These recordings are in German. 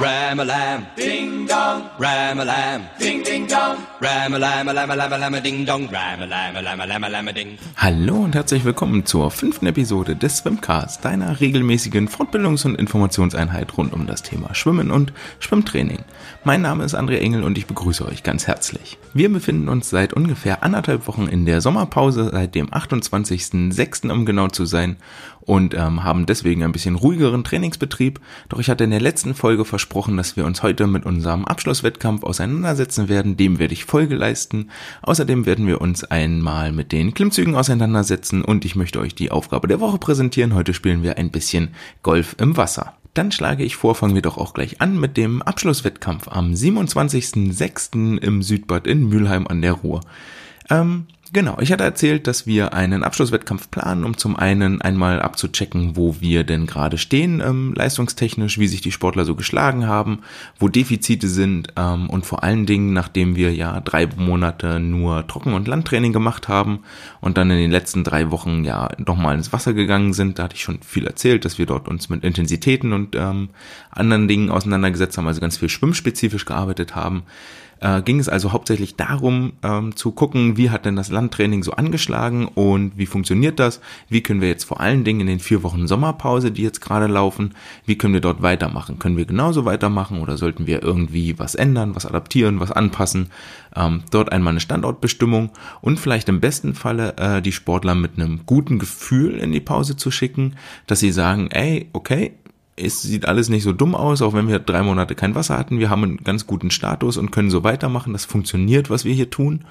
Ram-a-lam, ding dong. Ram-a-lam, ding ding dong. Ram-a-lam, a lam a lam a lam a ding dong. Ram-a-lam, a lam a lam a lam a ding. Hallo und herzlich willkommen zur fünften Episode des Swimcast, deiner regelmäßigen Fortbildungs- und Informationseinheit rund um das Thema Schwimmen und Schwimmtraining. Mein Name ist André Engel und ich begrüße euch ganz herzlich. Wir befinden uns seit ungefähr anderthalb Wochen in der Sommerpause, seit dem 28.06. um genau zu sein und ähm, haben deswegen ein bisschen ruhigeren Trainingsbetrieb. Doch ich hatte in der letzten Folge versprochen, dass wir uns heute mit unserem Abschlusswettkampf auseinandersetzen werden. Dem werde ich Folge leisten. Außerdem werden wir uns einmal mit den Klimmzügen auseinandersetzen und ich möchte euch die Aufgabe der Woche präsentieren. Heute spielen wir ein bisschen Golf im Wasser. Dann schlage ich vor, fangen wir doch auch gleich an mit dem Abschlusswettkampf am 27.06. im Südbad in Mülheim an der Ruhr. Ähm, Genau, ich hatte erzählt, dass wir einen Abschlusswettkampf planen, um zum einen einmal abzuchecken, wo wir denn gerade stehen, ähm, leistungstechnisch, wie sich die Sportler so geschlagen haben, wo Defizite sind ähm, und vor allen Dingen, nachdem wir ja drei Monate nur Trocken- und Landtraining gemacht haben und dann in den letzten drei Wochen ja nochmal ins Wasser gegangen sind, da hatte ich schon viel erzählt, dass wir dort uns mit Intensitäten und ähm, anderen Dingen auseinandergesetzt haben, also ganz viel schwimmspezifisch gearbeitet haben äh, ging es also hauptsächlich darum ähm, zu gucken, wie hat denn das Landtraining so angeschlagen und wie funktioniert das? Wie können wir jetzt vor allen Dingen in den vier Wochen Sommerpause, die jetzt gerade laufen, wie können wir dort weitermachen? Können wir genauso weitermachen oder sollten wir irgendwie was ändern, was adaptieren, was anpassen? Ähm, dort einmal eine Standortbestimmung und vielleicht im besten Falle äh, die Sportler mit einem guten Gefühl in die Pause zu schicken, dass sie sagen, ey, okay, es sieht alles nicht so dumm aus, auch wenn wir drei Monate kein Wasser hatten. Wir haben einen ganz guten Status und können so weitermachen. Das funktioniert, was wir hier tun.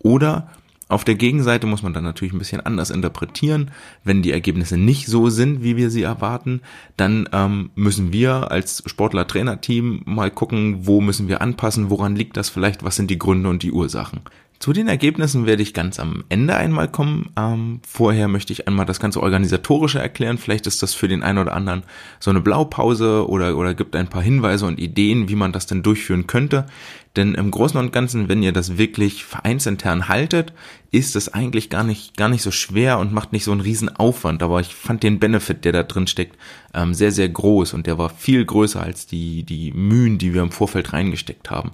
Oder auf der Gegenseite muss man dann natürlich ein bisschen anders interpretieren. Wenn die Ergebnisse nicht so sind, wie wir sie erwarten, dann ähm, müssen wir als Sportler-Trainer-Team mal gucken, wo müssen wir anpassen, woran liegt das vielleicht, was sind die Gründe und die Ursachen. Zu den Ergebnissen werde ich ganz am Ende einmal kommen. Ähm, vorher möchte ich einmal das ganze Organisatorische erklären. Vielleicht ist das für den einen oder anderen so eine Blaupause oder, oder gibt ein paar Hinweise und Ideen, wie man das denn durchführen könnte. Denn im Großen und Ganzen, wenn ihr das wirklich vereinsintern haltet, ist es eigentlich gar nicht, gar nicht so schwer und macht nicht so einen riesen Aufwand. Aber ich fand den Benefit, der da drin steckt, ähm, sehr, sehr groß und der war viel größer als die, die Mühen, die wir im Vorfeld reingesteckt haben.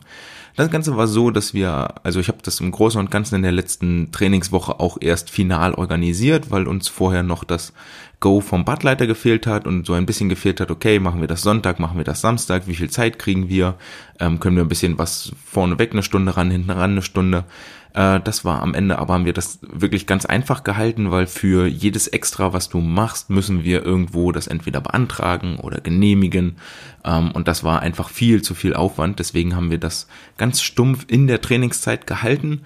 Das Ganze war so, dass wir, also ich habe das im Großen und Ganzen in der letzten Trainingswoche auch erst final organisiert, weil uns vorher noch das Go vom Badleiter gefehlt hat und so ein bisschen gefehlt hat, okay, machen wir das Sonntag, machen wir das Samstag, wie viel Zeit kriegen wir, ähm, können wir ein bisschen was vorne weg eine Stunde ran, hinten ran eine Stunde. Äh, das war am Ende, aber haben wir das wirklich ganz einfach gehalten, weil für jedes Extra, was du machst, müssen wir irgendwo das entweder beantragen oder genehmigen. Ähm, und das war einfach viel zu viel Aufwand. Deswegen haben wir das ganz stumpf in der Trainingszeit gehalten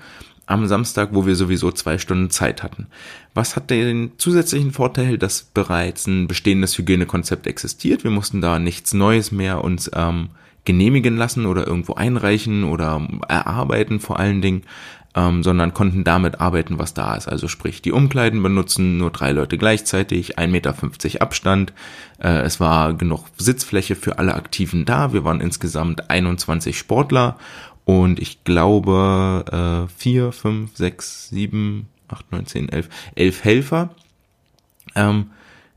am Samstag, wo wir sowieso zwei Stunden Zeit hatten. Was hat den zusätzlichen Vorteil, dass bereits ein bestehendes Hygienekonzept existiert? Wir mussten da nichts Neues mehr uns ähm, genehmigen lassen oder irgendwo einreichen oder erarbeiten vor allen Dingen, ähm, sondern konnten damit arbeiten, was da ist. Also sprich, die Umkleiden benutzen nur drei Leute gleichzeitig, 1,50 Meter Abstand. Äh, es war genug Sitzfläche für alle Aktiven da. Wir waren insgesamt 21 Sportler und ich glaube äh, vier, fünf, sechs, sieben, acht, neun, zehn, elf, elf Helfer. Ähm,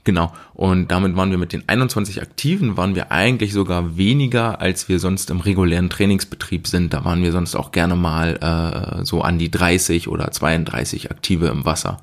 Genau. Und damit waren wir mit den 21 Aktiven, waren wir eigentlich sogar weniger, als wir sonst im regulären Trainingsbetrieb sind. Da waren wir sonst auch gerne mal äh, so an die 30 oder 32 Aktive im Wasser.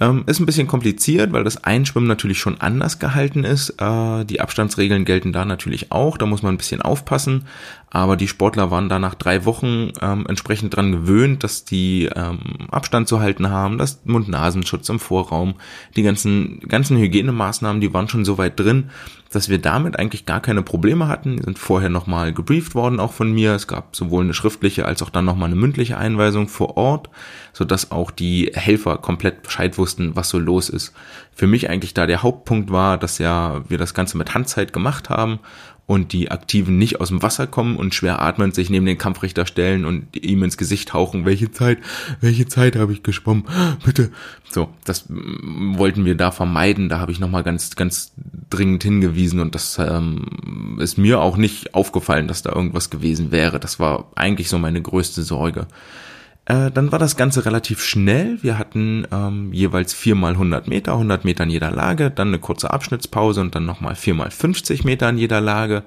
Ähm, ist ein bisschen kompliziert, weil das Einschwimmen natürlich schon anders gehalten ist. Äh, die Abstandsregeln gelten da natürlich auch. Da muss man ein bisschen aufpassen. Aber die Sportler waren da nach drei Wochen ähm, entsprechend dran gewöhnt, dass die ähm, Abstand zu halten haben, das Mund-Nasenschutz im Vorraum, die ganzen, ganzen Hygienemaßnahmen, die waren schon so weit drin, dass wir damit eigentlich gar keine Probleme hatten. Die sind vorher nochmal gebrieft worden, auch von mir. Es gab sowohl eine schriftliche als auch dann nochmal eine mündliche Einweisung vor Ort, sodass auch die Helfer komplett Bescheid wussten, was so los ist. Für mich eigentlich da der Hauptpunkt war, dass ja wir das Ganze mit Handzeit gemacht haben und die Aktiven nicht aus dem Wasser kommen und schwer atmend sich neben den Kampfrichter stellen und ihm ins Gesicht hauchen, welche Zeit, welche Zeit habe ich geschwommen, bitte. So, das wollten wir da vermeiden, da habe ich nochmal ganz, ganz dringend hingewiesen und das ähm, ist mir auch nicht aufgefallen, dass da irgendwas gewesen wäre. Das war eigentlich so meine größte Sorge. Äh, dann war das Ganze relativ schnell. Wir hatten ähm, jeweils viermal 100 Meter, 100 Meter in jeder Lage, dann eine kurze Abschnittspause und dann nochmal viermal 50 Meter in jeder Lage.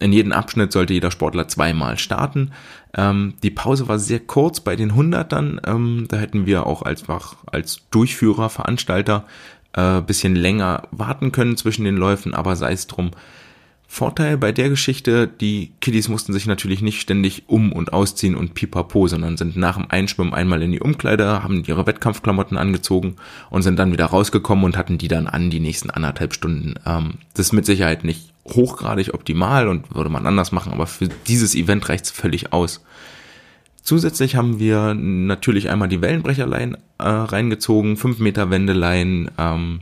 In jedem Abschnitt sollte jeder Sportler zweimal starten. Ähm, die Pause war sehr kurz bei den 100ern. Ähm, da hätten wir auch als, als Durchführer, Veranstalter äh, bisschen länger warten können zwischen den Läufen, aber sei es drum. Vorteil bei der Geschichte, die Kiddies mussten sich natürlich nicht ständig um und ausziehen und pipapo, sondern sind nach dem Einschwimmen einmal in die Umkleider, haben ihre Wettkampfklamotten angezogen und sind dann wieder rausgekommen und hatten die dann an die nächsten anderthalb Stunden. Ähm, das ist mit Sicherheit nicht hochgradig optimal und würde man anders machen, aber für dieses Event reicht's völlig aus. Zusätzlich haben wir natürlich einmal die Wellenbrecherlein äh, reingezogen, 5 Meter Wendelein, ähm,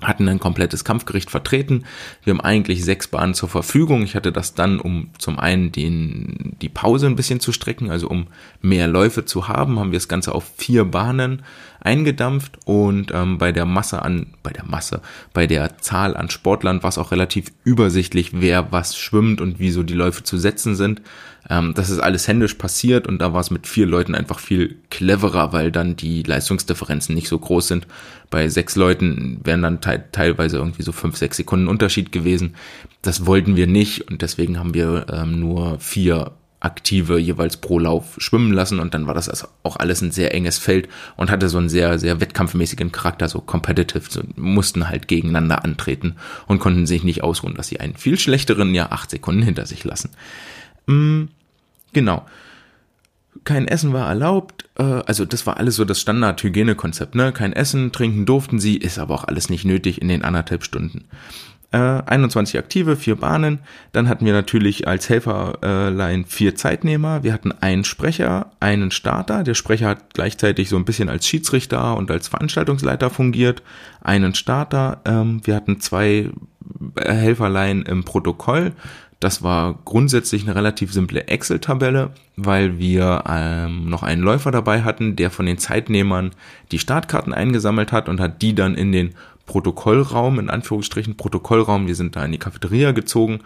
hatten ein komplettes Kampfgericht vertreten. Wir haben eigentlich sechs Bahnen zur Verfügung. Ich hatte das dann, um zum einen den, die Pause ein bisschen zu strecken, also um mehr Läufe zu haben, haben wir das Ganze auf vier Bahnen eingedampft und ähm, bei der Masse an, bei der Masse, bei der Zahl an Sportlern war es auch relativ übersichtlich, wer was schwimmt und wie so die Läufe zu setzen sind. Ähm, das ist alles händisch passiert und da war es mit vier Leuten einfach viel cleverer, weil dann die Leistungsdifferenzen nicht so groß sind. Bei sechs Leuten wären dann te teilweise irgendwie so fünf, sechs Sekunden Unterschied gewesen. Das wollten wir nicht und deswegen haben wir ähm, nur vier aktive jeweils pro Lauf schwimmen lassen und dann war das also auch alles ein sehr enges Feld und hatte so einen sehr, sehr wettkampfmäßigen Charakter, so competitive, so mussten halt gegeneinander antreten und konnten sich nicht ausruhen, dass sie einen viel schlechteren ja acht Sekunden hinter sich lassen. Mm, genau. Kein Essen war erlaubt, äh, also das war alles so das Standard-Hygienekonzept, ne? Kein Essen, trinken durften sie, ist aber auch alles nicht nötig in den anderthalb Stunden äh, 21 Aktive, vier Bahnen. Dann hatten wir natürlich als Helferlein vier Zeitnehmer. Wir hatten einen Sprecher, einen Starter. Der Sprecher hat gleichzeitig so ein bisschen als Schiedsrichter und als Veranstaltungsleiter fungiert. Einen Starter. Ähm, wir hatten zwei Helferlein im Protokoll. Das war grundsätzlich eine relativ simple Excel-Tabelle, weil wir ähm, noch einen Läufer dabei hatten, der von den Zeitnehmern die Startkarten eingesammelt hat und hat die dann in den Protokollraum, in Anführungsstrichen Protokollraum, wir sind da in die Cafeteria gezogen,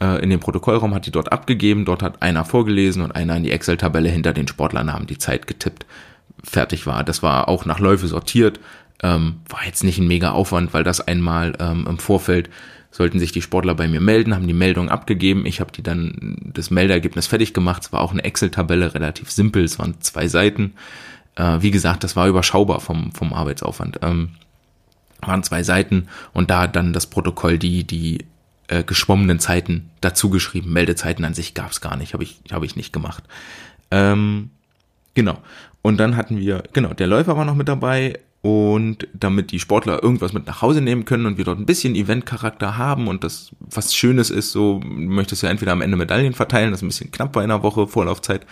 äh, in den Protokollraum hat die dort abgegeben, dort hat einer vorgelesen und einer in die Excel-Tabelle hinter den Sportlernamen die Zeit getippt. Fertig war. Das war auch nach Läufe sortiert, ähm, war jetzt nicht ein mega Aufwand, weil das einmal ähm, im Vorfeld sollten sich die Sportler bei mir melden, haben die Meldung abgegeben. Ich habe die dann das Meldeergebnis fertig gemacht. Es war auch eine Excel-Tabelle, relativ simpel. Es waren zwei Seiten. Äh, wie gesagt, das war überschaubar vom, vom Arbeitsaufwand. Ähm, waren zwei Seiten und da dann das Protokoll die, die äh, geschwommenen Zeiten dazu geschrieben. Meldezeiten an sich gab es gar nicht, habe ich, hab ich nicht gemacht. Ähm, genau. Und dann hatten wir, genau, der Läufer war noch mit dabei und damit die Sportler irgendwas mit nach Hause nehmen können und wir dort ein bisschen Eventcharakter haben und das was Schönes ist, so möchtest du ja entweder am Ende Medaillen verteilen, das ist ein bisschen knapp bei einer Woche Vorlaufzeit,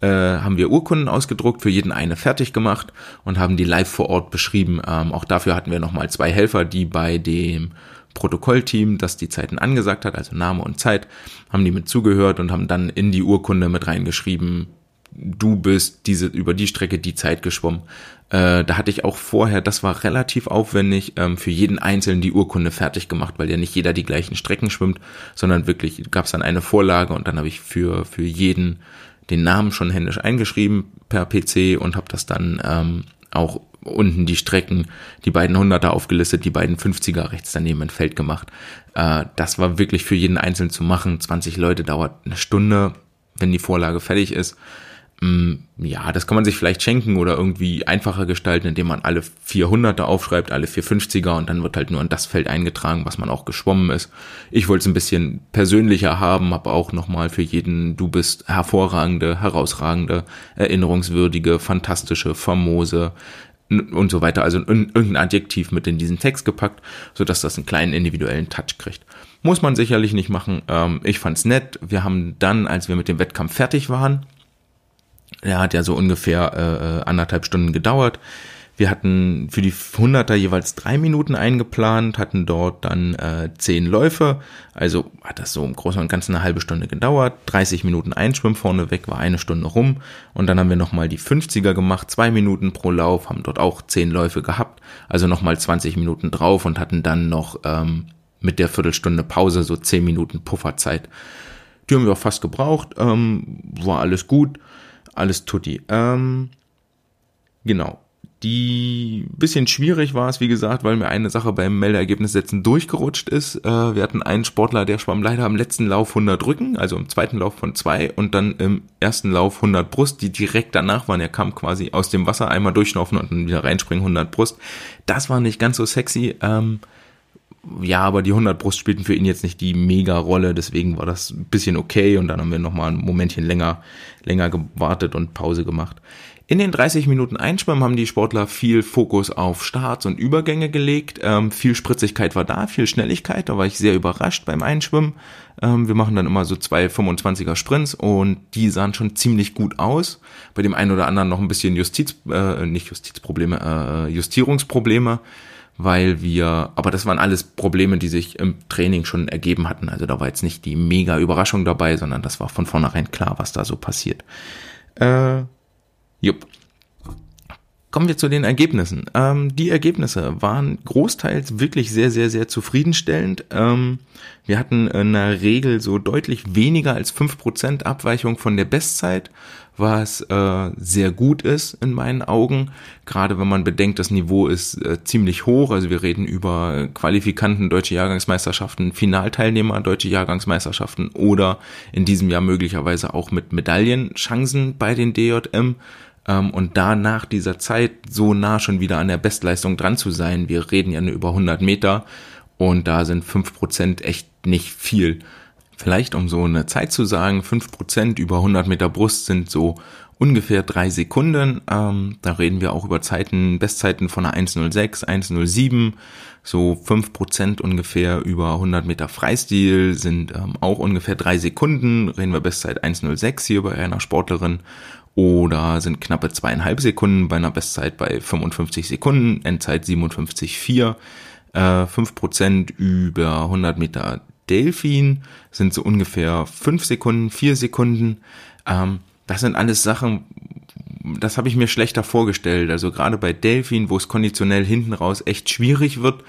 äh, haben wir Urkunden ausgedruckt, für jeden eine fertig gemacht und haben die live vor Ort beschrieben. Ähm, auch dafür hatten wir nochmal zwei Helfer, die bei dem Protokollteam, das die Zeiten angesagt hat, also Name und Zeit, haben die mit zugehört und haben dann in die Urkunde mit reingeschrieben, du bist diese über die Strecke die Zeit geschwommen. Äh, da hatte ich auch vorher, das war relativ aufwendig, ähm, für jeden Einzelnen die Urkunde fertig gemacht, weil ja nicht jeder die gleichen Strecken schwimmt, sondern wirklich gab es dann eine Vorlage und dann habe ich für für jeden den Namen schon händisch eingeschrieben per PC und habe das dann ähm, auch unten die Strecken, die beiden Hunderter aufgelistet, die beiden 50er rechts daneben ein Feld gemacht. Äh, das war wirklich für jeden Einzelnen zu machen. 20 Leute dauert eine Stunde, wenn die Vorlage fertig ist. Mm, ja, das kann man sich vielleicht schenken oder irgendwie einfacher gestalten, indem man alle 400er aufschreibt, alle 450er und dann wird halt nur in das Feld eingetragen, was man auch geschwommen ist. Ich wollte es ein bisschen persönlicher haben, habe auch nochmal für jeden, du bist hervorragende, herausragende, erinnerungswürdige, fantastische, famose und so weiter, also irgendein Adjektiv mit in diesen Text gepackt, so dass das einen kleinen individuellen Touch kriegt. Muss man sicherlich nicht machen. Ähm, ich fand's nett. Wir haben dann, als wir mit dem Wettkampf fertig waren, der hat ja so ungefähr äh, äh, anderthalb Stunden gedauert. Wir hatten für die 100er jeweils drei Minuten eingeplant, hatten dort dann äh, zehn Läufe. Also hat das so im Großen und Ganzen eine halbe Stunde gedauert. 30 Minuten Einschwimmen vorneweg war eine Stunde rum. Und dann haben wir nochmal die 50er gemacht, zwei Minuten pro Lauf, haben dort auch zehn Läufe gehabt. Also nochmal 20 Minuten drauf und hatten dann noch ähm, mit der Viertelstunde Pause so zehn Minuten Pufferzeit. Die haben wir auch fast gebraucht, ähm, war alles gut. Alles tutti. Ähm, genau. Die bisschen schwierig war es, wie gesagt, weil mir eine Sache beim Meldeergebnissetzen durchgerutscht ist. Äh, wir hatten einen Sportler, der schwamm leider am letzten Lauf 100 Rücken, also im zweiten Lauf von zwei und dann im ersten Lauf 100 Brust, die direkt danach waren. Er kam quasi aus dem Wasser einmal durchschnaufen und dann wieder reinspringen 100 Brust. Das war nicht ganz so sexy. Ähm, ja, aber die 100 Brust spielten für ihn jetzt nicht die mega Rolle, deswegen war das ein bisschen okay und dann haben wir nochmal ein Momentchen länger, länger gewartet und Pause gemacht. In den 30 Minuten Einschwimmen haben die Sportler viel Fokus auf Starts und Übergänge gelegt. Ähm, viel Spritzigkeit war da, viel Schnelligkeit. Da war ich sehr überrascht beim Einschwimmen. Ähm, wir machen dann immer so zwei 25er Sprints und die sahen schon ziemlich gut aus. Bei dem einen oder anderen noch ein bisschen Justiz, äh, nicht Justizprobleme, äh, Justierungsprobleme weil wir, aber das waren alles Probleme, die sich im Training schon ergeben hatten. Also da war jetzt nicht die mega Überraschung dabei, sondern das war von vornherein klar, was da so passiert. Äh, Jupp. Kommen wir zu den Ergebnissen. Ähm, die Ergebnisse waren großteils wirklich sehr, sehr, sehr zufriedenstellend. Ähm, wir hatten in der Regel so deutlich weniger als fünf Prozent Abweichung von der Bestzeit, was äh, sehr gut ist in meinen Augen. Gerade wenn man bedenkt, das Niveau ist äh, ziemlich hoch. Also wir reden über Qualifikanten, deutsche Jahrgangsmeisterschaften, Finalteilnehmer, deutsche Jahrgangsmeisterschaften oder in diesem Jahr möglicherweise auch mit Medaillenchancen bei den DJM ähm, und da nach dieser Zeit so nah schon wieder an der Bestleistung dran zu sein, wir reden ja nur über 100 Meter und da sind fünf Prozent echt nicht viel. Vielleicht um so eine Zeit zu sagen, fünf Prozent über 100 Meter Brust sind so ungefähr drei Sekunden. Ähm, da reden wir auch über Zeiten, Bestzeiten von einer 1.06, 1.07, so fünf Prozent ungefähr über 100 Meter Freistil sind ähm, auch ungefähr drei Sekunden. Reden wir Bestzeit 1.06 hier bei einer Sportlerin oder sind knappe zweieinhalb Sekunden bei einer Bestzeit bei 55 Sekunden, Endzeit 57,4. Äh, 5% über 100 Meter Delfin sind so ungefähr 5 Sekunden, 4 Sekunden. Ähm, das sind alles Sachen, das habe ich mir schlechter vorgestellt. Also gerade bei Delfin, wo es konditionell hinten raus echt schwierig wird,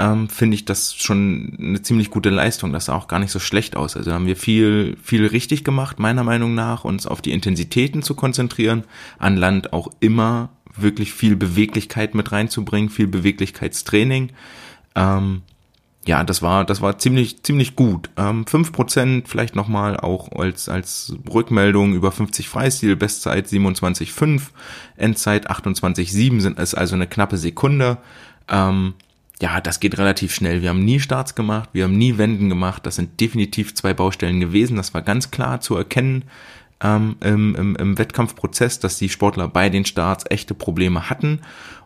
ähm, finde ich das schon eine ziemlich gute Leistung. Das sah auch gar nicht so schlecht aus. Also haben wir viel, viel richtig gemacht, meiner Meinung nach, uns auf die Intensitäten zu konzentrieren, an Land auch immer wirklich viel Beweglichkeit mit reinzubringen, viel Beweglichkeitstraining. Ähm, ja, das war, das war ziemlich, ziemlich gut. Ähm, 5% vielleicht nochmal auch als, als Rückmeldung über 50 Freistil, Bestzeit 27,5, Endzeit 28,7 sind es also eine knappe Sekunde. Ähm, ja, das geht relativ schnell. Wir haben nie Starts gemacht, wir haben nie Wenden gemacht. Das sind definitiv zwei Baustellen gewesen. Das war ganz klar zu erkennen ähm, im, im, im Wettkampfprozess, dass die Sportler bei den Starts echte Probleme hatten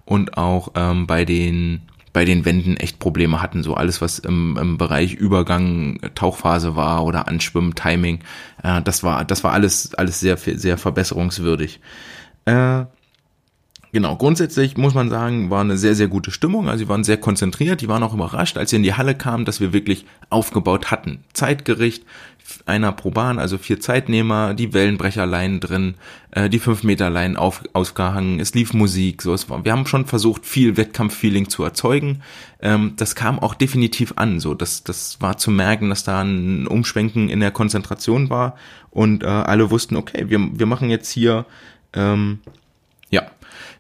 und auch ähm, bei den bei den Wänden echt Probleme hatten. So alles, was im, im Bereich Übergang, Tauchphase war oder Anschwimmen, Timing, äh, das war das war alles alles sehr sehr verbesserungswürdig. Äh, Genau, grundsätzlich muss man sagen, war eine sehr, sehr gute Stimmung. Also sie waren sehr konzentriert, die waren auch überrascht, als sie in die Halle kamen, dass wir wirklich aufgebaut hatten. Zeitgericht, einer pro Bahn, also vier Zeitnehmer, die Wellenbrecherleinen drin, äh, die 5 Meter Leinen auf, ausgehangen, es lief Musik, so es war. Wir haben schon versucht, viel Wettkampffeeling zu erzeugen. Ähm, das kam auch definitiv an, so das, das war zu merken, dass da ein Umschwenken in der Konzentration war und äh, alle wussten, okay, wir, wir machen jetzt hier ähm,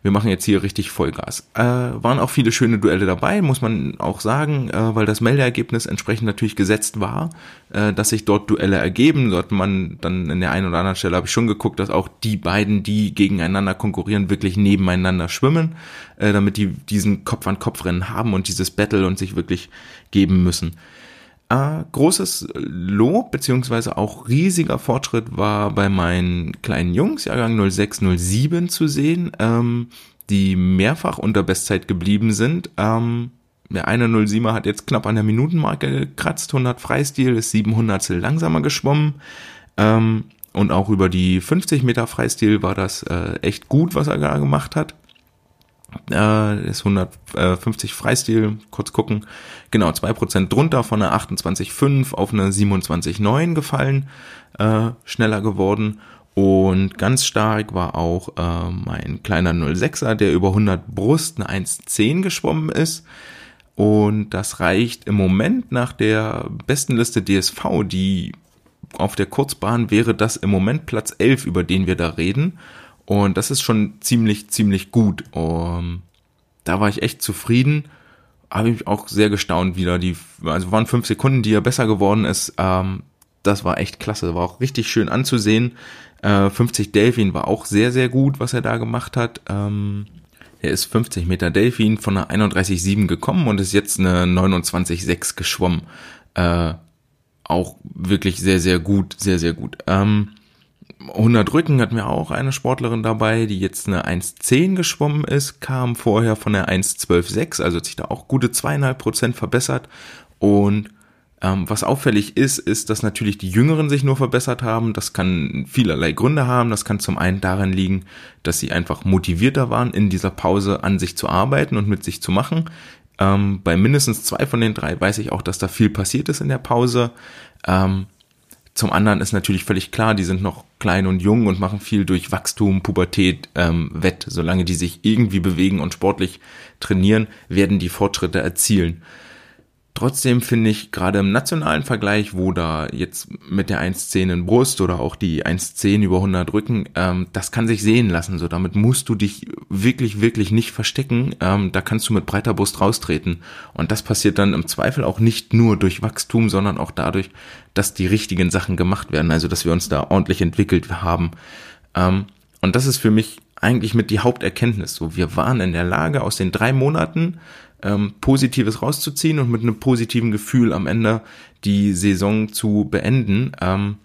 wir machen jetzt hier richtig Vollgas. Äh, waren auch viele schöne Duelle dabei, muss man auch sagen, äh, weil das Meldeergebnis entsprechend natürlich gesetzt war, äh, dass sich dort Duelle ergeben. Dort man dann in der einen oder anderen Stelle habe ich schon geguckt, dass auch die beiden, die gegeneinander konkurrieren, wirklich nebeneinander schwimmen, äh, damit die diesen Kopf-an-Kopf-Rennen haben und dieses Battle und sich wirklich geben müssen. Äh, großes Lob beziehungsweise auch riesiger Fortschritt war bei meinen kleinen Jungs, Jahrgang 0607 zu sehen, ähm, die mehrfach unter Bestzeit geblieben sind. Ähm, der eine 07er hat jetzt knapp an der Minutenmarke gekratzt, 100 Freistil, ist 700 langsamer geschwommen. Ähm, und auch über die 50 Meter Freistil war das äh, echt gut, was er da gemacht hat. Äh, ist 150 Freistil, kurz gucken. Genau, 2% drunter von einer 28,5 auf eine 27,9 gefallen, äh, schneller geworden. Und ganz stark war auch äh, mein kleiner 06er, der über 100 Brust eine 1,10 geschwommen ist. Und das reicht im Moment nach der besten Liste DSV, die auf der Kurzbahn wäre das im Moment Platz 11, über den wir da reden. Und das ist schon ziemlich, ziemlich gut. Um, da war ich echt zufrieden. Habe ich auch sehr gestaunt wieder. Die, also waren fünf Sekunden, die er besser geworden ist. Ähm, das war echt klasse. War auch richtig schön anzusehen. Äh, 50 Delfin war auch sehr, sehr gut, was er da gemacht hat. Ähm, er ist 50 Meter Delfin von einer 31,7 gekommen und ist jetzt eine 29,6 geschwommen. Äh, auch wirklich sehr, sehr gut, sehr, sehr gut. Ähm, 100 Rücken hatten wir auch eine Sportlerin dabei, die jetzt eine 1,10 geschwommen ist, kam vorher von der 1,12,6, also hat sich da auch gute zweieinhalb Prozent verbessert. Und ähm, was auffällig ist, ist, dass natürlich die Jüngeren sich nur verbessert haben. Das kann vielerlei Gründe haben. Das kann zum einen darin liegen, dass sie einfach motivierter waren, in dieser Pause an sich zu arbeiten und mit sich zu machen. Ähm, bei mindestens zwei von den drei weiß ich auch, dass da viel passiert ist in der Pause. Ähm, zum anderen ist natürlich völlig klar, die sind noch klein und jung und machen viel durch Wachstum, Pubertät ähm, wett. Solange die sich irgendwie bewegen und sportlich trainieren, werden die Fortschritte erzielen. Trotzdem finde ich gerade im nationalen Vergleich, wo da jetzt mit der 1.10 in Brust oder auch die 1.10 über 100 Rücken, ähm, das kann sich sehen lassen. So, damit musst du dich wirklich, wirklich nicht verstecken. Ähm, da kannst du mit breiter Brust raustreten. Und das passiert dann im Zweifel auch nicht nur durch Wachstum, sondern auch dadurch, dass die richtigen Sachen gemacht werden. Also, dass wir uns da ordentlich entwickelt haben. Ähm, und das ist für mich eigentlich mit die Haupterkenntnis. So, wir waren in der Lage, aus den drei Monaten ähm, Positives rauszuziehen und mit einem positiven Gefühl am Ende die Saison zu beenden. Ähm,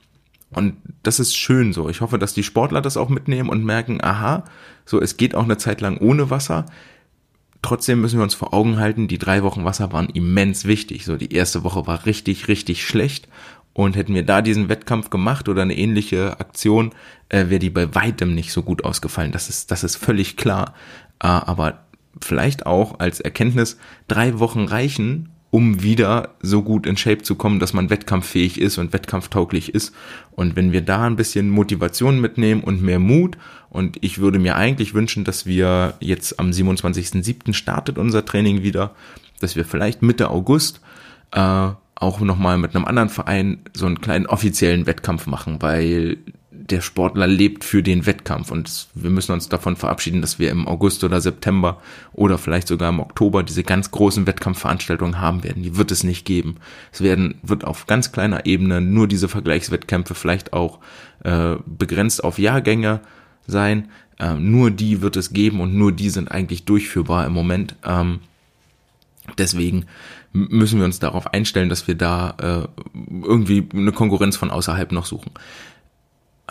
und das ist schön so. Ich hoffe, dass die Sportler das auch mitnehmen und merken, aha, so es geht auch eine Zeit lang ohne Wasser. Trotzdem müssen wir uns vor Augen halten, die drei Wochen Wasser waren immens wichtig. So die erste Woche war richtig, richtig schlecht. Und hätten wir da diesen Wettkampf gemacht oder eine ähnliche Aktion, äh, wäre die bei weitem nicht so gut ausgefallen. Das ist, das ist völlig klar. Äh, aber vielleicht auch als Erkenntnis, drei Wochen reichen, um wieder so gut in Shape zu kommen, dass man wettkampffähig ist und wettkampftauglich ist. Und wenn wir da ein bisschen Motivation mitnehmen und mehr Mut, und ich würde mir eigentlich wünschen, dass wir jetzt am 27.07. startet unser Training wieder, dass wir vielleicht Mitte August äh, auch nochmal mit einem anderen Verein so einen kleinen offiziellen Wettkampf machen, weil der Sportler lebt für den Wettkampf und wir müssen uns davon verabschieden, dass wir im August oder September oder vielleicht sogar im Oktober diese ganz großen Wettkampfveranstaltungen haben werden. Die wird es nicht geben. Es werden, wird auf ganz kleiner Ebene nur diese Vergleichswettkämpfe vielleicht auch äh, begrenzt auf Jahrgänge sein. Äh, nur die wird es geben und nur die sind eigentlich durchführbar im Moment. Ähm, deswegen müssen wir uns darauf einstellen, dass wir da äh, irgendwie eine Konkurrenz von außerhalb noch suchen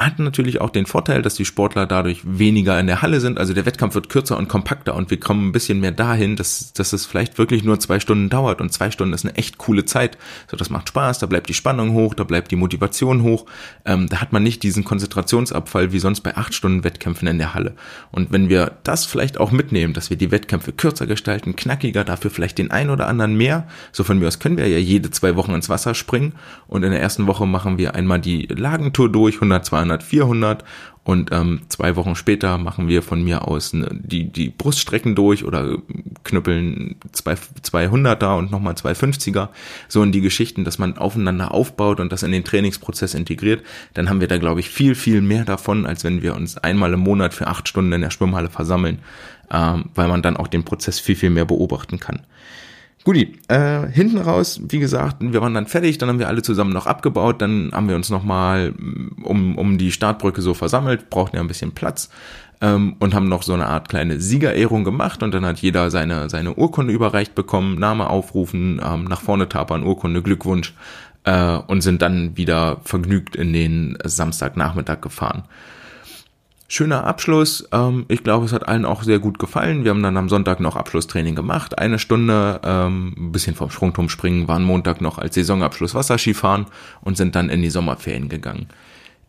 hat natürlich auch den Vorteil, dass die Sportler dadurch weniger in der Halle sind. Also der Wettkampf wird kürzer und kompakter und wir kommen ein bisschen mehr dahin, dass, dass es vielleicht wirklich nur zwei Stunden dauert und zwei Stunden ist eine echt coole Zeit. So, das macht Spaß, da bleibt die Spannung hoch, da bleibt die Motivation hoch. Ähm, da hat man nicht diesen Konzentrationsabfall wie sonst bei acht Stunden Wettkämpfen in der Halle. Und wenn wir das vielleicht auch mitnehmen, dass wir die Wettkämpfe kürzer gestalten, knackiger, dafür vielleicht den ein oder anderen mehr. So von mir aus können wir ja jede zwei Wochen ins Wasser springen und in der ersten Woche machen wir einmal die Lagentour durch, 100, 200 300, 400 und ähm, zwei Wochen später machen wir von mir aus ne, die, die Bruststrecken durch oder knüppeln zwei, 200er und nochmal 250er. So in die Geschichten, dass man aufeinander aufbaut und das in den Trainingsprozess integriert. Dann haben wir da, glaube ich, viel, viel mehr davon, als wenn wir uns einmal im Monat für acht Stunden in der Schwimmhalle versammeln, ähm, weil man dann auch den Prozess viel, viel mehr beobachten kann. Guti, äh, hinten raus, wie gesagt, wir waren dann fertig, dann haben wir alle zusammen noch abgebaut, dann haben wir uns nochmal mm, um, um die Startbrücke so versammelt, brauchten ja ein bisschen Platz ähm, und haben noch so eine Art kleine Siegerehrung gemacht und dann hat jeder seine, seine Urkunde überreicht bekommen, Name aufrufen, ähm, nach vorne tapern, Urkunde, Glückwunsch äh, und sind dann wieder vergnügt in den Samstagnachmittag gefahren schöner Abschluss. Ähm, ich glaube, es hat allen auch sehr gut gefallen. Wir haben dann am Sonntag noch Abschlusstraining gemacht. Eine Stunde, ähm, ein bisschen vom Sprungturm springen, waren Montag noch als Saisonabschluss Wasserskifahren und sind dann in die Sommerferien gegangen.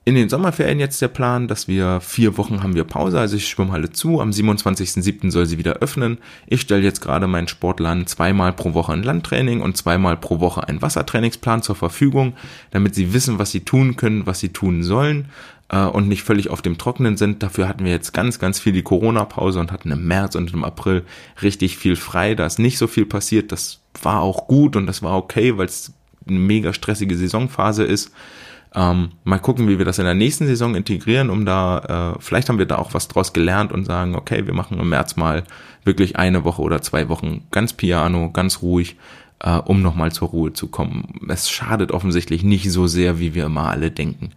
In den Sommerferien jetzt der Plan, dass wir vier Wochen haben wir Pause, also ich schwimme alle zu. Am 27.07. soll sie wieder öffnen. Ich stelle jetzt gerade meinen Sportlern zweimal pro Woche ein Landtraining und zweimal pro Woche einen Wassertrainingsplan zur Verfügung, damit sie wissen, was sie tun können, was sie tun sollen äh, und nicht völlig auf dem Trockenen sind. Dafür hatten wir jetzt ganz, ganz viel die Corona-Pause und hatten im März und im April richtig viel frei. Da ist nicht so viel passiert. Das war auch gut und das war okay, weil es eine mega stressige Saisonphase ist. Ähm, mal gucken, wie wir das in der nächsten Saison integrieren, um da, äh, vielleicht haben wir da auch was draus gelernt und sagen, okay, wir machen im März mal wirklich eine Woche oder zwei Wochen ganz piano, ganz ruhig, äh, um nochmal zur Ruhe zu kommen. Es schadet offensichtlich nicht so sehr, wie wir immer alle denken.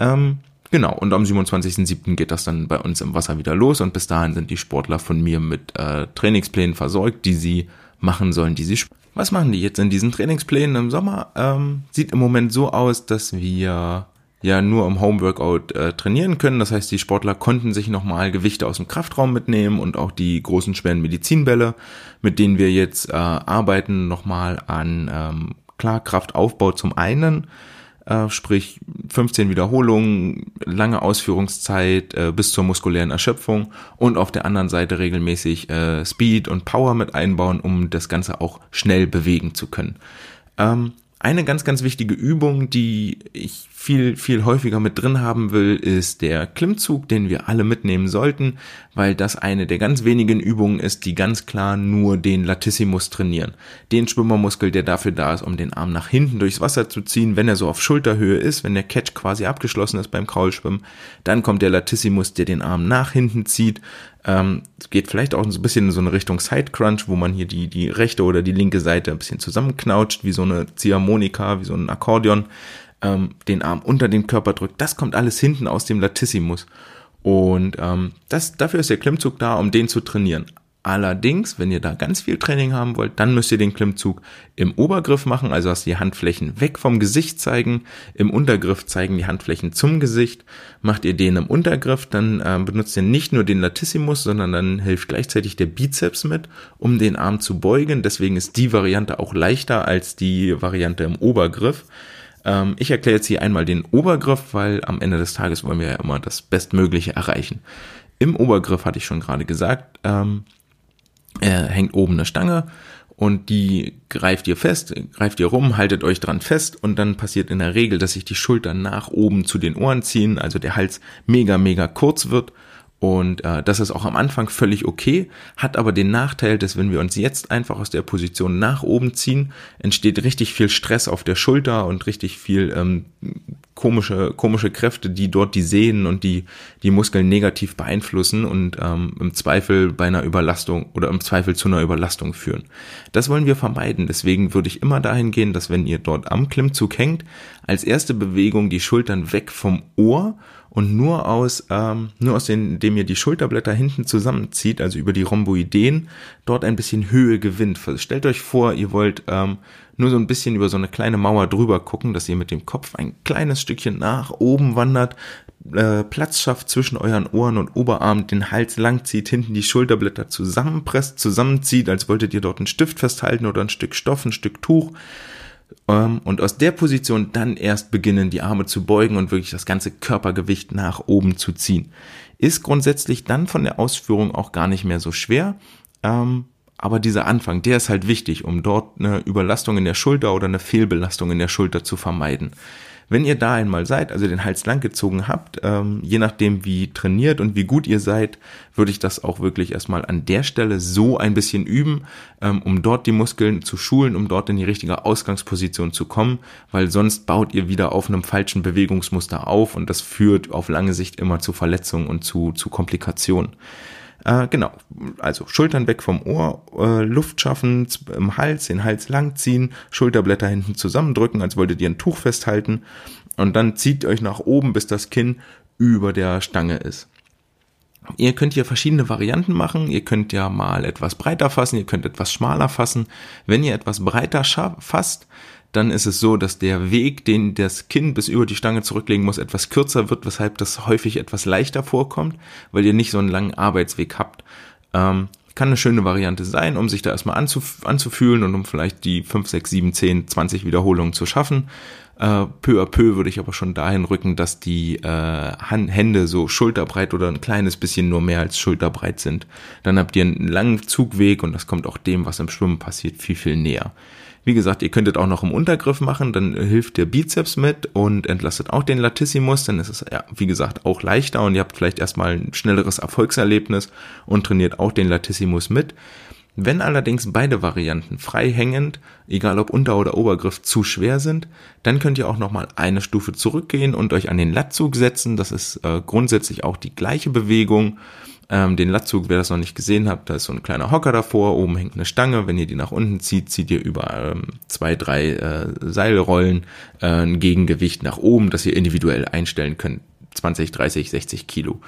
Ähm, genau, und am 27.07. geht das dann bei uns im Wasser wieder los und bis dahin sind die Sportler von mir mit äh, Trainingsplänen versorgt, die sie machen sollen, die sie was machen die jetzt in diesen Trainingsplänen im Sommer? Ähm, sieht im Moment so aus, dass wir ja nur im Homeworkout äh, trainieren können. Das heißt, die Sportler konnten sich nochmal Gewichte aus dem Kraftraum mitnehmen und auch die großen schweren Medizinbälle, mit denen wir jetzt äh, arbeiten, nochmal an ähm, klar Kraftaufbau zum einen äh, sprich 15 Wiederholungen, lange Ausführungszeit äh, bis zur muskulären Erschöpfung und auf der anderen Seite regelmäßig äh, Speed und Power mit einbauen, um das Ganze auch schnell bewegen zu können. Ähm, eine ganz, ganz wichtige Übung, die ich viel, viel häufiger mit drin haben will, ist der Klimmzug, den wir alle mitnehmen sollten, weil das eine der ganz wenigen Übungen ist, die ganz klar nur den Latissimus trainieren. Den Schwimmermuskel, der dafür da ist, um den Arm nach hinten durchs Wasser zu ziehen, wenn er so auf Schulterhöhe ist, wenn der Catch quasi abgeschlossen ist beim Kraulschwimmen, dann kommt der Latissimus, der den Arm nach hinten zieht, ähm, geht vielleicht auch ein bisschen in so eine Richtung Side Crunch, wo man hier die, die rechte oder die linke Seite ein bisschen zusammenknautscht, wie so eine Ziehharmonika, wie so ein Akkordeon ähm, den Arm unter den Körper drückt, das kommt alles hinten aus dem Latissimus. Und ähm, das, dafür ist der Klimmzug da, um den zu trainieren. Allerdings, wenn ihr da ganz viel Training haben wollt, dann müsst ihr den Klimmzug im Obergriff machen, also dass die Handflächen weg vom Gesicht zeigen. Im Untergriff zeigen die Handflächen zum Gesicht. Macht ihr den im Untergriff, dann äh, benutzt ihr nicht nur den Latissimus, sondern dann hilft gleichzeitig der Bizeps mit, um den Arm zu beugen. Deswegen ist die Variante auch leichter als die Variante im Obergriff. Ähm, ich erkläre jetzt hier einmal den Obergriff, weil am Ende des Tages wollen wir ja immer das Bestmögliche erreichen. Im Obergriff hatte ich schon gerade gesagt, ähm, er hängt oben eine Stange und die greift ihr fest, greift ihr rum, haltet euch dran fest und dann passiert in der Regel, dass sich die Schultern nach oben zu den Ohren ziehen, also der Hals mega, mega kurz wird und äh, das ist auch am Anfang völlig okay, hat aber den Nachteil, dass wenn wir uns jetzt einfach aus der Position nach oben ziehen, entsteht richtig viel Stress auf der Schulter und richtig viel ähm, komische, komische Kräfte, die dort die Sehnen und die, die Muskeln negativ beeinflussen und ähm, im Zweifel bei einer Überlastung oder im Zweifel zu einer Überlastung führen. Das wollen wir vermeiden. Deswegen würde ich immer dahin gehen, dass wenn ihr dort am Klimmzug hängt, als erste Bewegung die Schultern weg vom Ohr und nur aus, ähm, nur aus den, indem ihr die Schulterblätter hinten zusammenzieht, also über die Rhomboideen, dort ein bisschen Höhe gewinnt. Stellt euch vor, ihr wollt ähm, nur so ein bisschen über so eine kleine Mauer drüber gucken, dass ihr mit dem Kopf ein kleines Stückchen nach oben wandert, äh, Platz schafft zwischen euren Ohren und Oberarm, den Hals langzieht, hinten die Schulterblätter zusammenpresst, zusammenzieht, als wolltet ihr dort einen Stift festhalten oder ein Stück Stoff, ein Stück Tuch und aus der Position dann erst beginnen, die Arme zu beugen und wirklich das ganze Körpergewicht nach oben zu ziehen. Ist grundsätzlich dann von der Ausführung auch gar nicht mehr so schwer. Ähm, aber dieser Anfang, der ist halt wichtig, um dort eine Überlastung in der Schulter oder eine Fehlbelastung in der Schulter zu vermeiden. Wenn ihr da einmal seid, also den Hals lang gezogen habt, ähm, je nachdem wie trainiert und wie gut ihr seid, würde ich das auch wirklich erstmal an der Stelle so ein bisschen üben, ähm, um dort die Muskeln zu schulen, um dort in die richtige Ausgangsposition zu kommen, weil sonst baut ihr wieder auf einem falschen Bewegungsmuster auf und das führt auf lange Sicht immer zu Verletzungen und zu, zu Komplikationen. Äh, genau, also Schultern weg vom Ohr, äh, Luft schaffen im Hals, den Hals langziehen, Schulterblätter hinten zusammendrücken, als wolltet ihr ein Tuch festhalten und dann zieht euch nach oben, bis das Kinn über der Stange ist. Ihr könnt hier verschiedene Varianten machen. Ihr könnt ja mal etwas breiter fassen, ihr könnt etwas schmaler fassen. Wenn ihr etwas breiter fasst, dann ist es so, dass der Weg, den das Kinn bis über die Stange zurücklegen muss, etwas kürzer wird, weshalb das häufig etwas leichter vorkommt, weil ihr nicht so einen langen Arbeitsweg habt. Ähm, kann eine schöne Variante sein, um sich da erstmal anzuf anzufühlen und um vielleicht die 5, 6, 7, 10, 20 Wiederholungen zu schaffen. Äh, peu à peu würde ich aber schon dahin rücken, dass die äh, Hände so schulterbreit oder ein kleines bisschen nur mehr als schulterbreit sind. Dann habt ihr einen langen Zugweg und das kommt auch dem, was im Schwimmen passiert, viel, viel näher. Wie gesagt, ihr könntet auch noch im Untergriff machen, dann hilft der Bizeps mit und entlastet auch den Latissimus, dann ist es ja, wie gesagt, auch leichter und ihr habt vielleicht erstmal ein schnelleres Erfolgserlebnis und trainiert auch den Latissimus mit. Wenn allerdings beide Varianten frei hängend, egal ob Unter- oder Obergriff, zu schwer sind, dann könnt ihr auch nochmal eine Stufe zurückgehen und euch an den Lattzug setzen. Das ist äh, grundsätzlich auch die gleiche Bewegung. Ähm, den Lattzug, wer das noch nicht gesehen hat, da ist so ein kleiner Hocker davor, oben hängt eine Stange. Wenn ihr die nach unten zieht, zieht ihr über ähm, zwei, drei äh, Seilrollen äh, ein Gegengewicht nach oben, das ihr individuell einstellen könnt. 20, 30, 60 Kilo.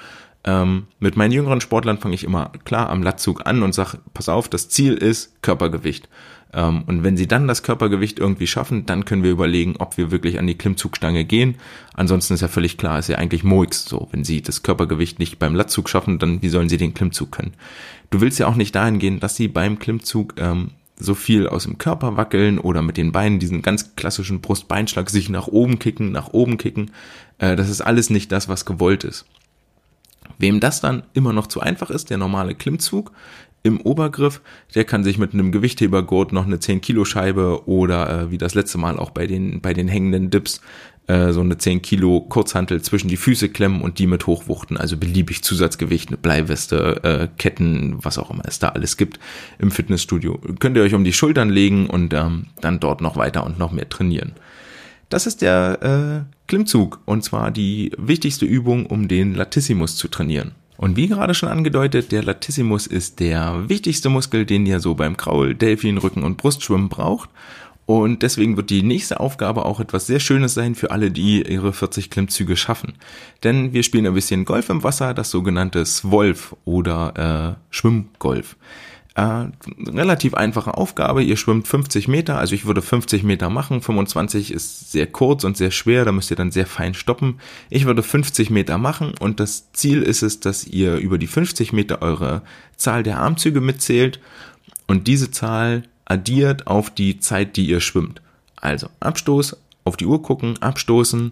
Ähm, mit meinen jüngeren Sportlern fange ich immer klar am Lattzug an und sage, pass auf, das Ziel ist Körpergewicht. Ähm, und wenn sie dann das Körpergewicht irgendwie schaffen, dann können wir überlegen, ob wir wirklich an die Klimmzugstange gehen. Ansonsten ist ja völlig klar, ist ja eigentlich Moix so. Wenn sie das Körpergewicht nicht beim Lattzug schaffen, dann wie sollen sie den Klimmzug können? Du willst ja auch nicht dahin gehen, dass sie beim Klimmzug ähm, so viel aus dem Körper wackeln oder mit den Beinen diesen ganz klassischen Brustbeinschlag sich nach oben kicken, nach oben kicken. Äh, das ist alles nicht das, was gewollt ist. Wem das dann immer noch zu einfach ist, der normale Klimmzug im Obergriff, der kann sich mit einem Gewichthebergurt noch eine 10 Kilo Scheibe oder äh, wie das letzte Mal auch bei den, bei den hängenden Dips äh, so eine 10 Kilo Kurzhantel zwischen die Füße klemmen und die mit hochwuchten, also beliebig Zusatzgewicht, eine Bleiweste, äh, Ketten, was auch immer es da alles gibt im Fitnessstudio. Könnt ihr euch um die Schultern legen und ähm, dann dort noch weiter und noch mehr trainieren. Das ist der äh, Klimmzug und zwar die wichtigste Übung, um den Latissimus zu trainieren. Und wie gerade schon angedeutet, der Latissimus ist der wichtigste Muskel, den ihr so beim Kraul, Delfin, Rücken und Brustschwimmen braucht. Und deswegen wird die nächste Aufgabe auch etwas sehr Schönes sein für alle, die ihre 40 Klimmzüge schaffen. Denn wir spielen ein bisschen Golf im Wasser, das sogenannte Swolf oder äh, Schwimmgolf. Äh, relativ einfache Aufgabe. Ihr schwimmt 50 Meter, also ich würde 50 Meter machen. 25 ist sehr kurz und sehr schwer, da müsst ihr dann sehr fein stoppen. Ich würde 50 Meter machen und das Ziel ist es, dass ihr über die 50 Meter eure Zahl der Armzüge mitzählt und diese Zahl addiert auf die Zeit, die ihr schwimmt. Also Abstoß, auf die Uhr gucken, abstoßen,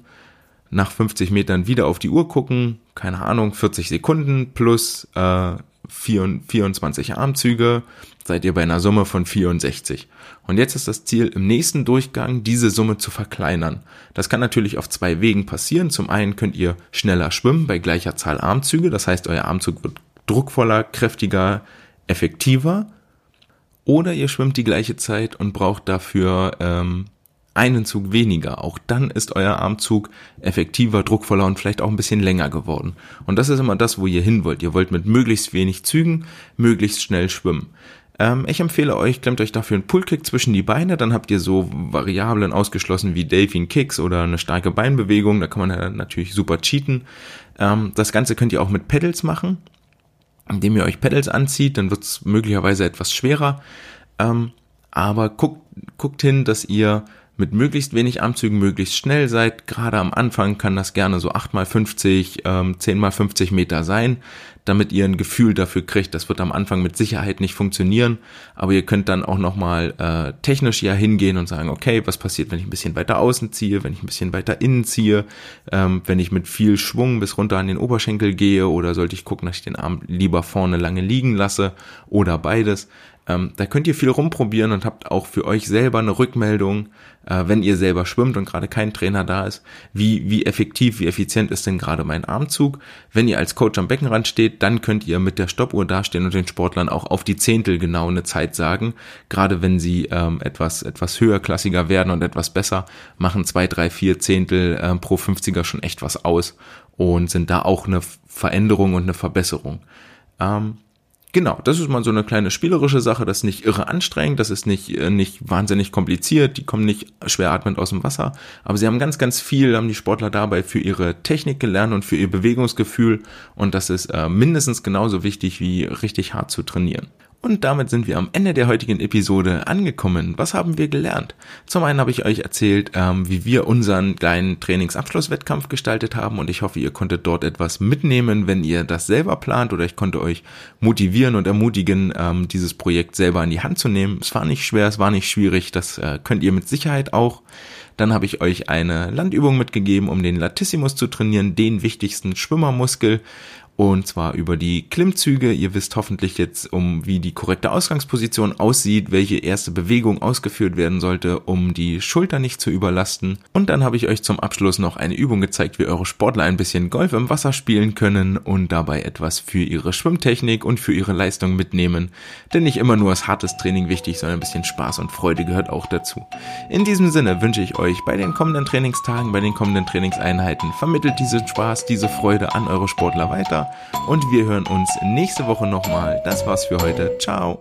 nach 50 Metern wieder auf die Uhr gucken, keine Ahnung, 40 Sekunden plus äh, 24 Armzüge, seid ihr bei einer Summe von 64. Und jetzt ist das Ziel, im nächsten Durchgang diese Summe zu verkleinern. Das kann natürlich auf zwei Wegen passieren. Zum einen könnt ihr schneller schwimmen bei gleicher Zahl Armzüge, das heißt, euer Armzug wird druckvoller, kräftiger, effektiver. Oder ihr schwimmt die gleiche Zeit und braucht dafür ähm, einen Zug weniger. Auch dann ist euer Armzug effektiver, druckvoller und vielleicht auch ein bisschen länger geworden. Und das ist immer das, wo ihr hin wollt. Ihr wollt mit möglichst wenig Zügen möglichst schnell schwimmen. Ähm, ich empfehle euch, klemmt euch dafür einen Pullkick zwischen die Beine, dann habt ihr so Variablen ausgeschlossen wie Delfin Kicks oder eine starke Beinbewegung, da kann man ja natürlich super cheaten. Ähm, das Ganze könnt ihr auch mit Pedals machen, indem ihr euch Pedals anzieht, dann wird es möglicherweise etwas schwerer. Ähm, aber guckt, guckt hin, dass ihr mit möglichst wenig Armzügen möglichst schnell seid. Gerade am Anfang kann das gerne so 8x50, ähm, 10x50 Meter sein, damit ihr ein Gefühl dafür kriegt. Das wird am Anfang mit Sicherheit nicht funktionieren, aber ihr könnt dann auch nochmal äh, technisch ja hingehen und sagen, okay, was passiert, wenn ich ein bisschen weiter außen ziehe, wenn ich ein bisschen weiter innen ziehe, ähm, wenn ich mit viel Schwung bis runter an den Oberschenkel gehe oder sollte ich gucken, dass ich den Arm lieber vorne lange liegen lasse oder beides. Ähm, da könnt ihr viel rumprobieren und habt auch für euch selber eine Rückmeldung, äh, wenn ihr selber schwimmt und gerade kein Trainer da ist, wie, wie effektiv, wie effizient ist denn gerade mein Armzug. Wenn ihr als Coach am Beckenrand steht, dann könnt ihr mit der Stoppuhr dastehen und den Sportlern auch auf die Zehntel genau eine Zeit sagen. Gerade wenn sie ähm, etwas, etwas höherklassiger werden und etwas besser, machen zwei, drei, vier Zehntel äh, pro 50er schon echt was aus und sind da auch eine Veränderung und eine Verbesserung. Ähm, Genau, das ist mal so eine kleine spielerische Sache, das ist nicht irre anstrengend, das ist nicht, äh, nicht wahnsinnig kompliziert, die kommen nicht schwer atmend aus dem Wasser, aber sie haben ganz, ganz viel, haben die Sportler dabei für ihre Technik gelernt und für ihr Bewegungsgefühl und das ist äh, mindestens genauso wichtig wie richtig hart zu trainieren. Und damit sind wir am Ende der heutigen Episode angekommen. Was haben wir gelernt? Zum einen habe ich euch erzählt, ähm, wie wir unseren kleinen Trainingsabschlusswettkampf gestaltet haben und ich hoffe, ihr konntet dort etwas mitnehmen, wenn ihr das selber plant oder ich konnte euch motivieren und ermutigen, ähm, dieses Projekt selber in die Hand zu nehmen. Es war nicht schwer, es war nicht schwierig, das äh, könnt ihr mit Sicherheit auch. Dann habe ich euch eine Landübung mitgegeben, um den Latissimus zu trainieren, den wichtigsten Schwimmermuskel. Und zwar über die Klimmzüge. Ihr wisst hoffentlich jetzt, um wie die korrekte Ausgangsposition aussieht, welche erste Bewegung ausgeführt werden sollte, um die Schulter nicht zu überlasten. Und dann habe ich euch zum Abschluss noch eine Übung gezeigt, wie eure Sportler ein bisschen Golf im Wasser spielen können und dabei etwas für ihre Schwimmtechnik und für ihre Leistung mitnehmen. Denn nicht immer nur ist hartes Training wichtig, sondern ein bisschen Spaß und Freude gehört auch dazu. In diesem Sinne wünsche ich euch bei den kommenden Trainingstagen, bei den kommenden Trainingseinheiten, vermittelt diesen Spaß, diese Freude an eure Sportler weiter und wir hören uns nächste Woche nochmal. Das war's für heute. Ciao.